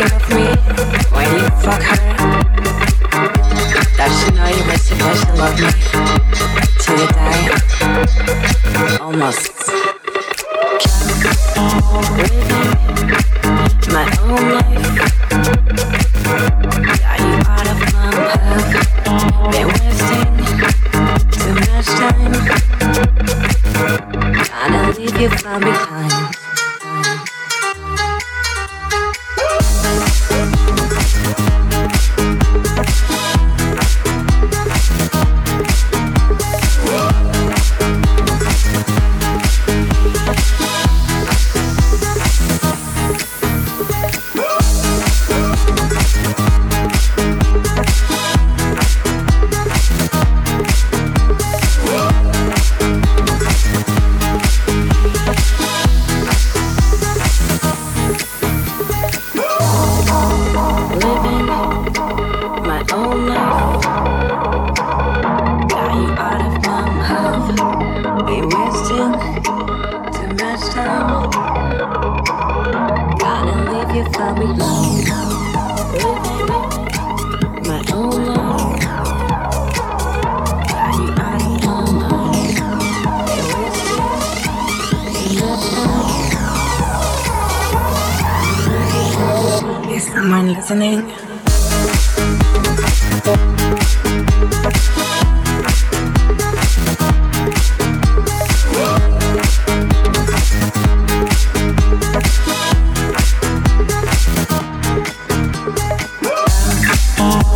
when you fuck her? That you know you wish love me die. Almost.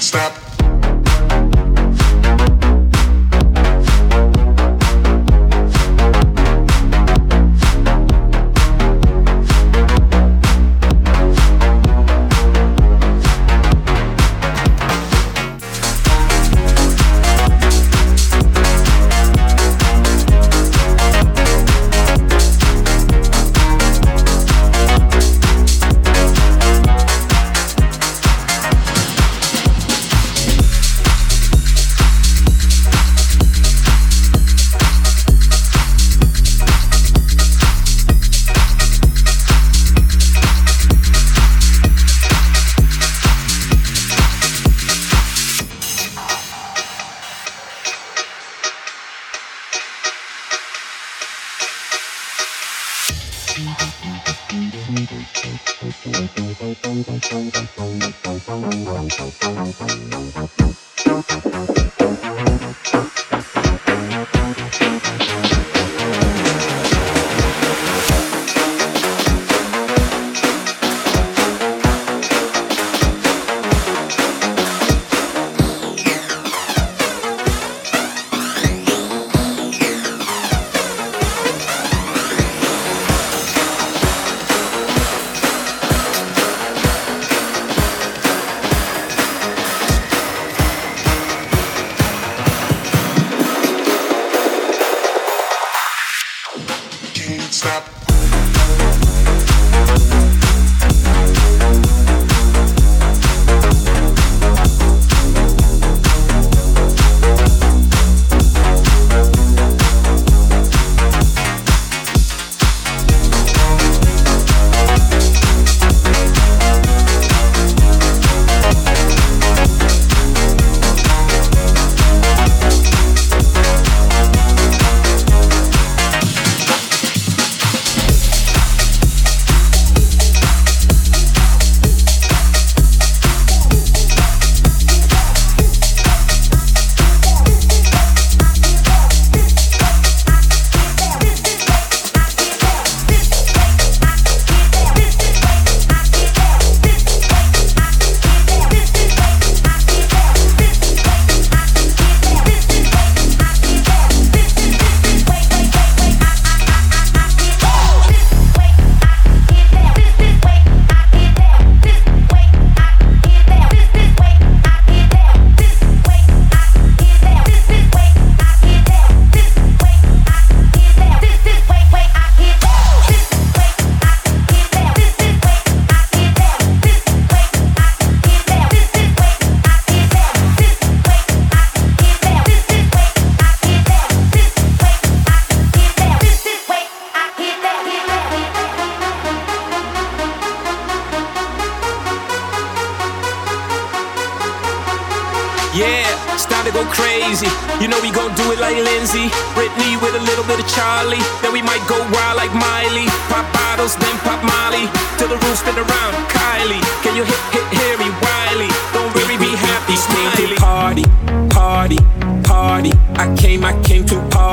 stop.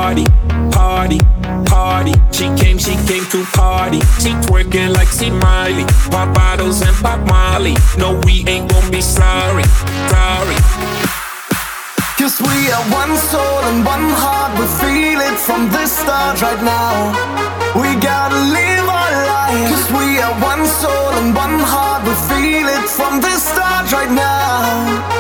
party, party, party. She came, she came to party. She twerking like she Miley. Pop bottles and pop Molly. No, we ain't gonna be sorry, sorry. Cause we are one soul and one heart. We feel it from the start right now. We gotta live our life. Cause we are one soul and one heart. We feel it from the start right now.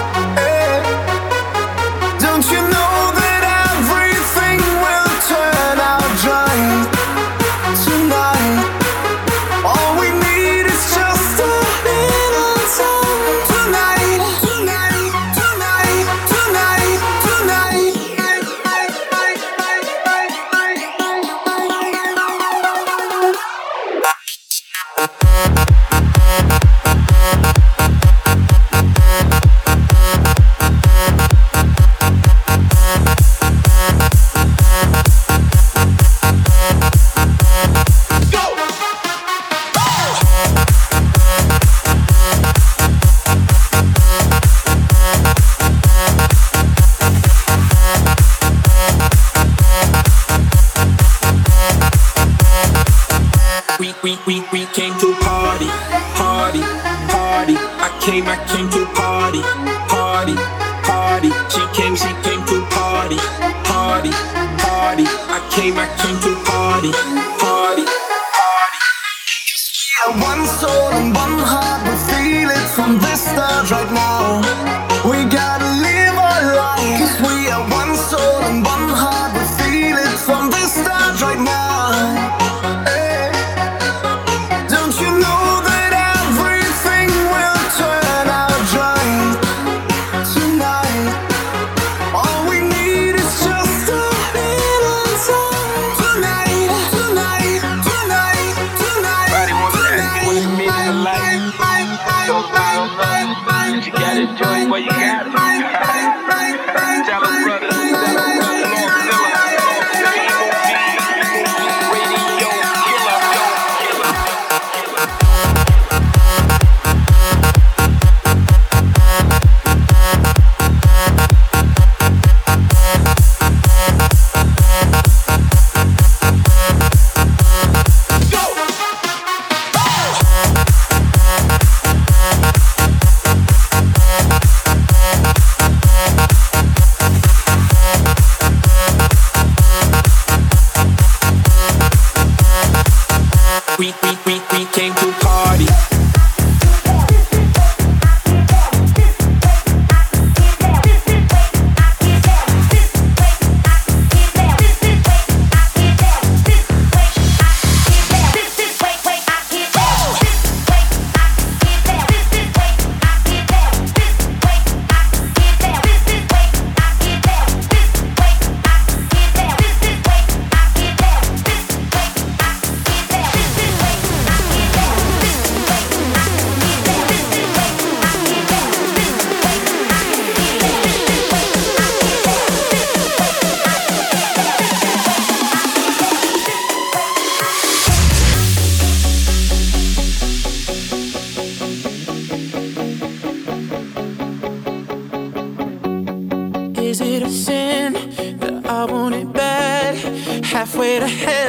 Halfway to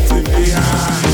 to be high.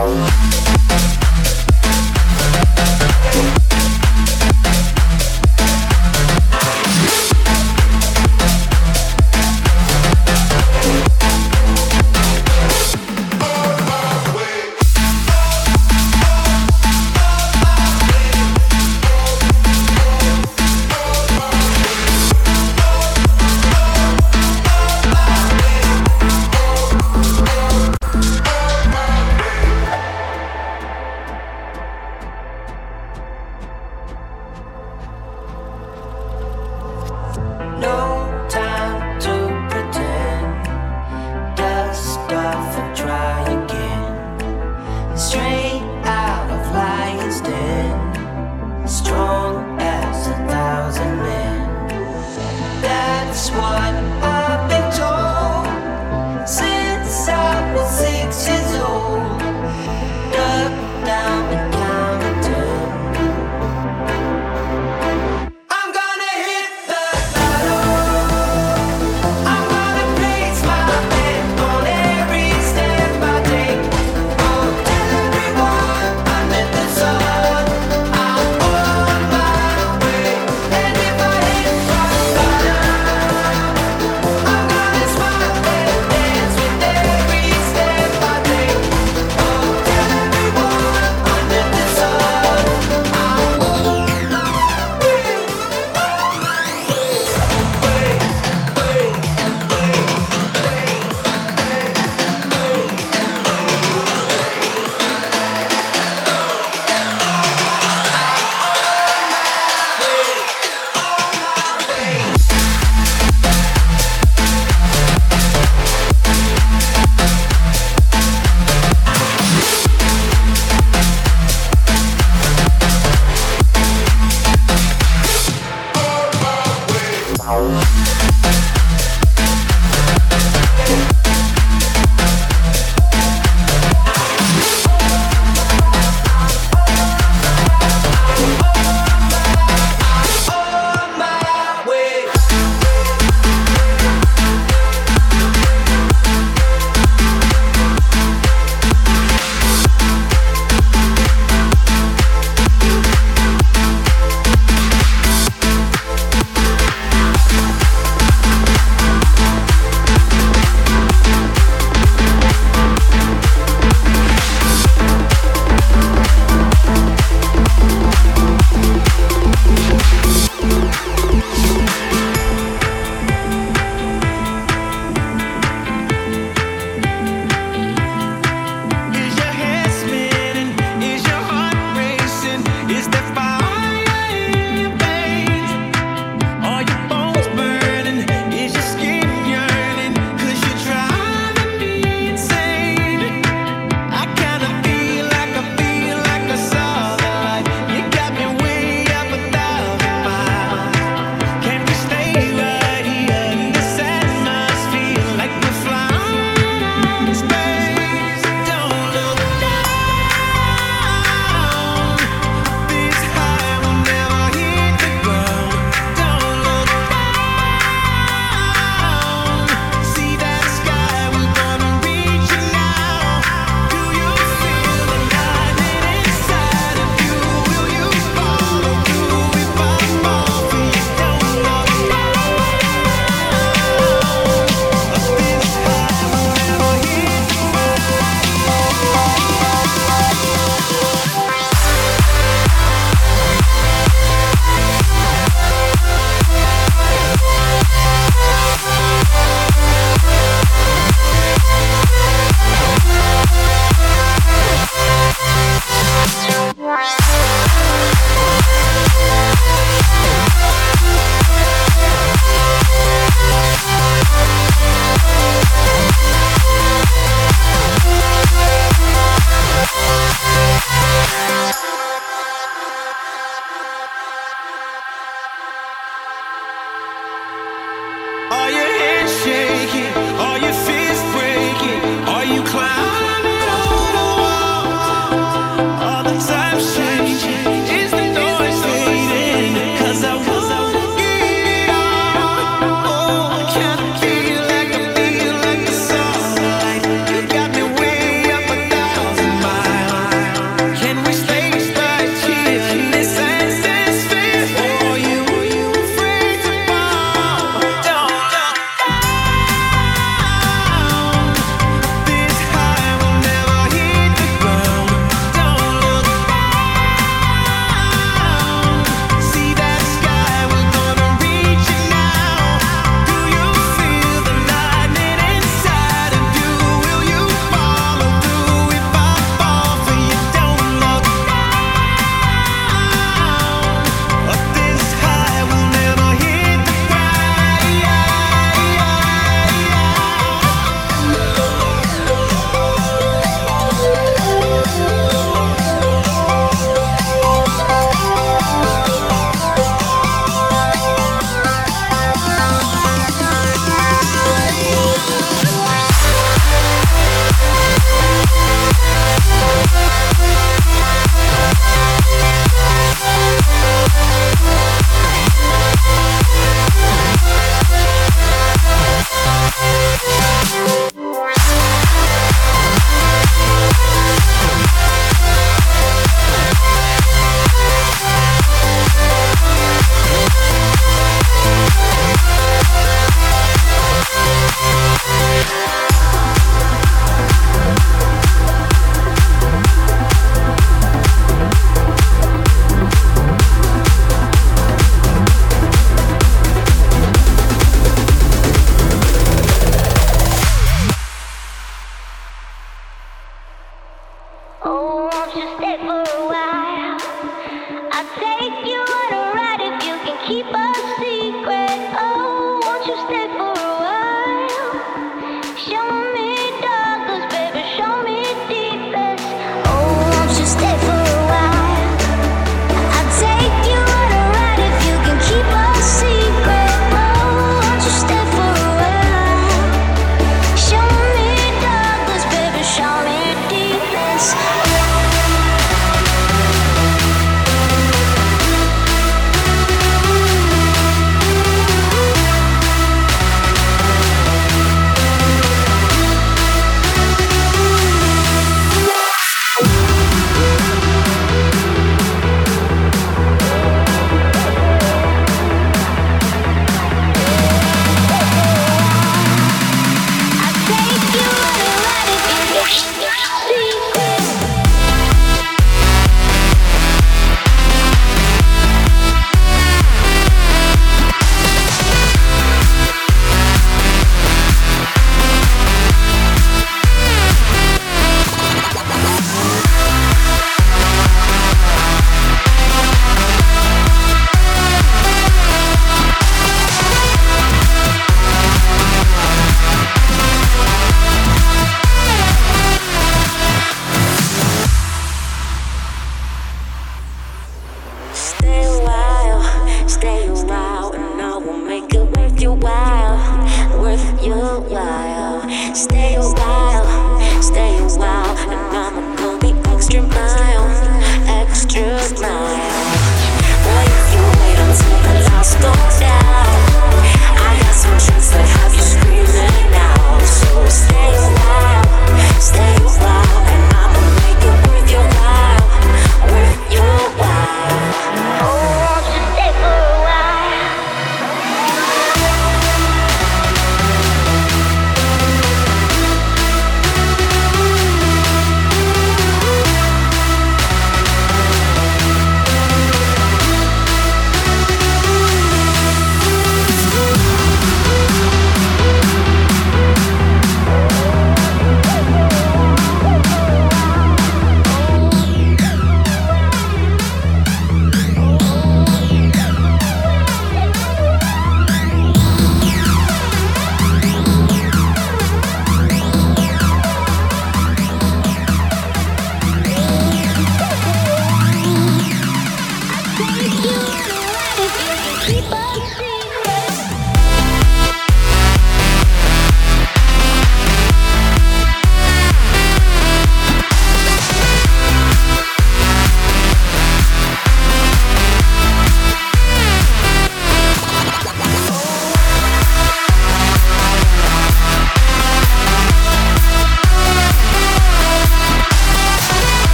Bye.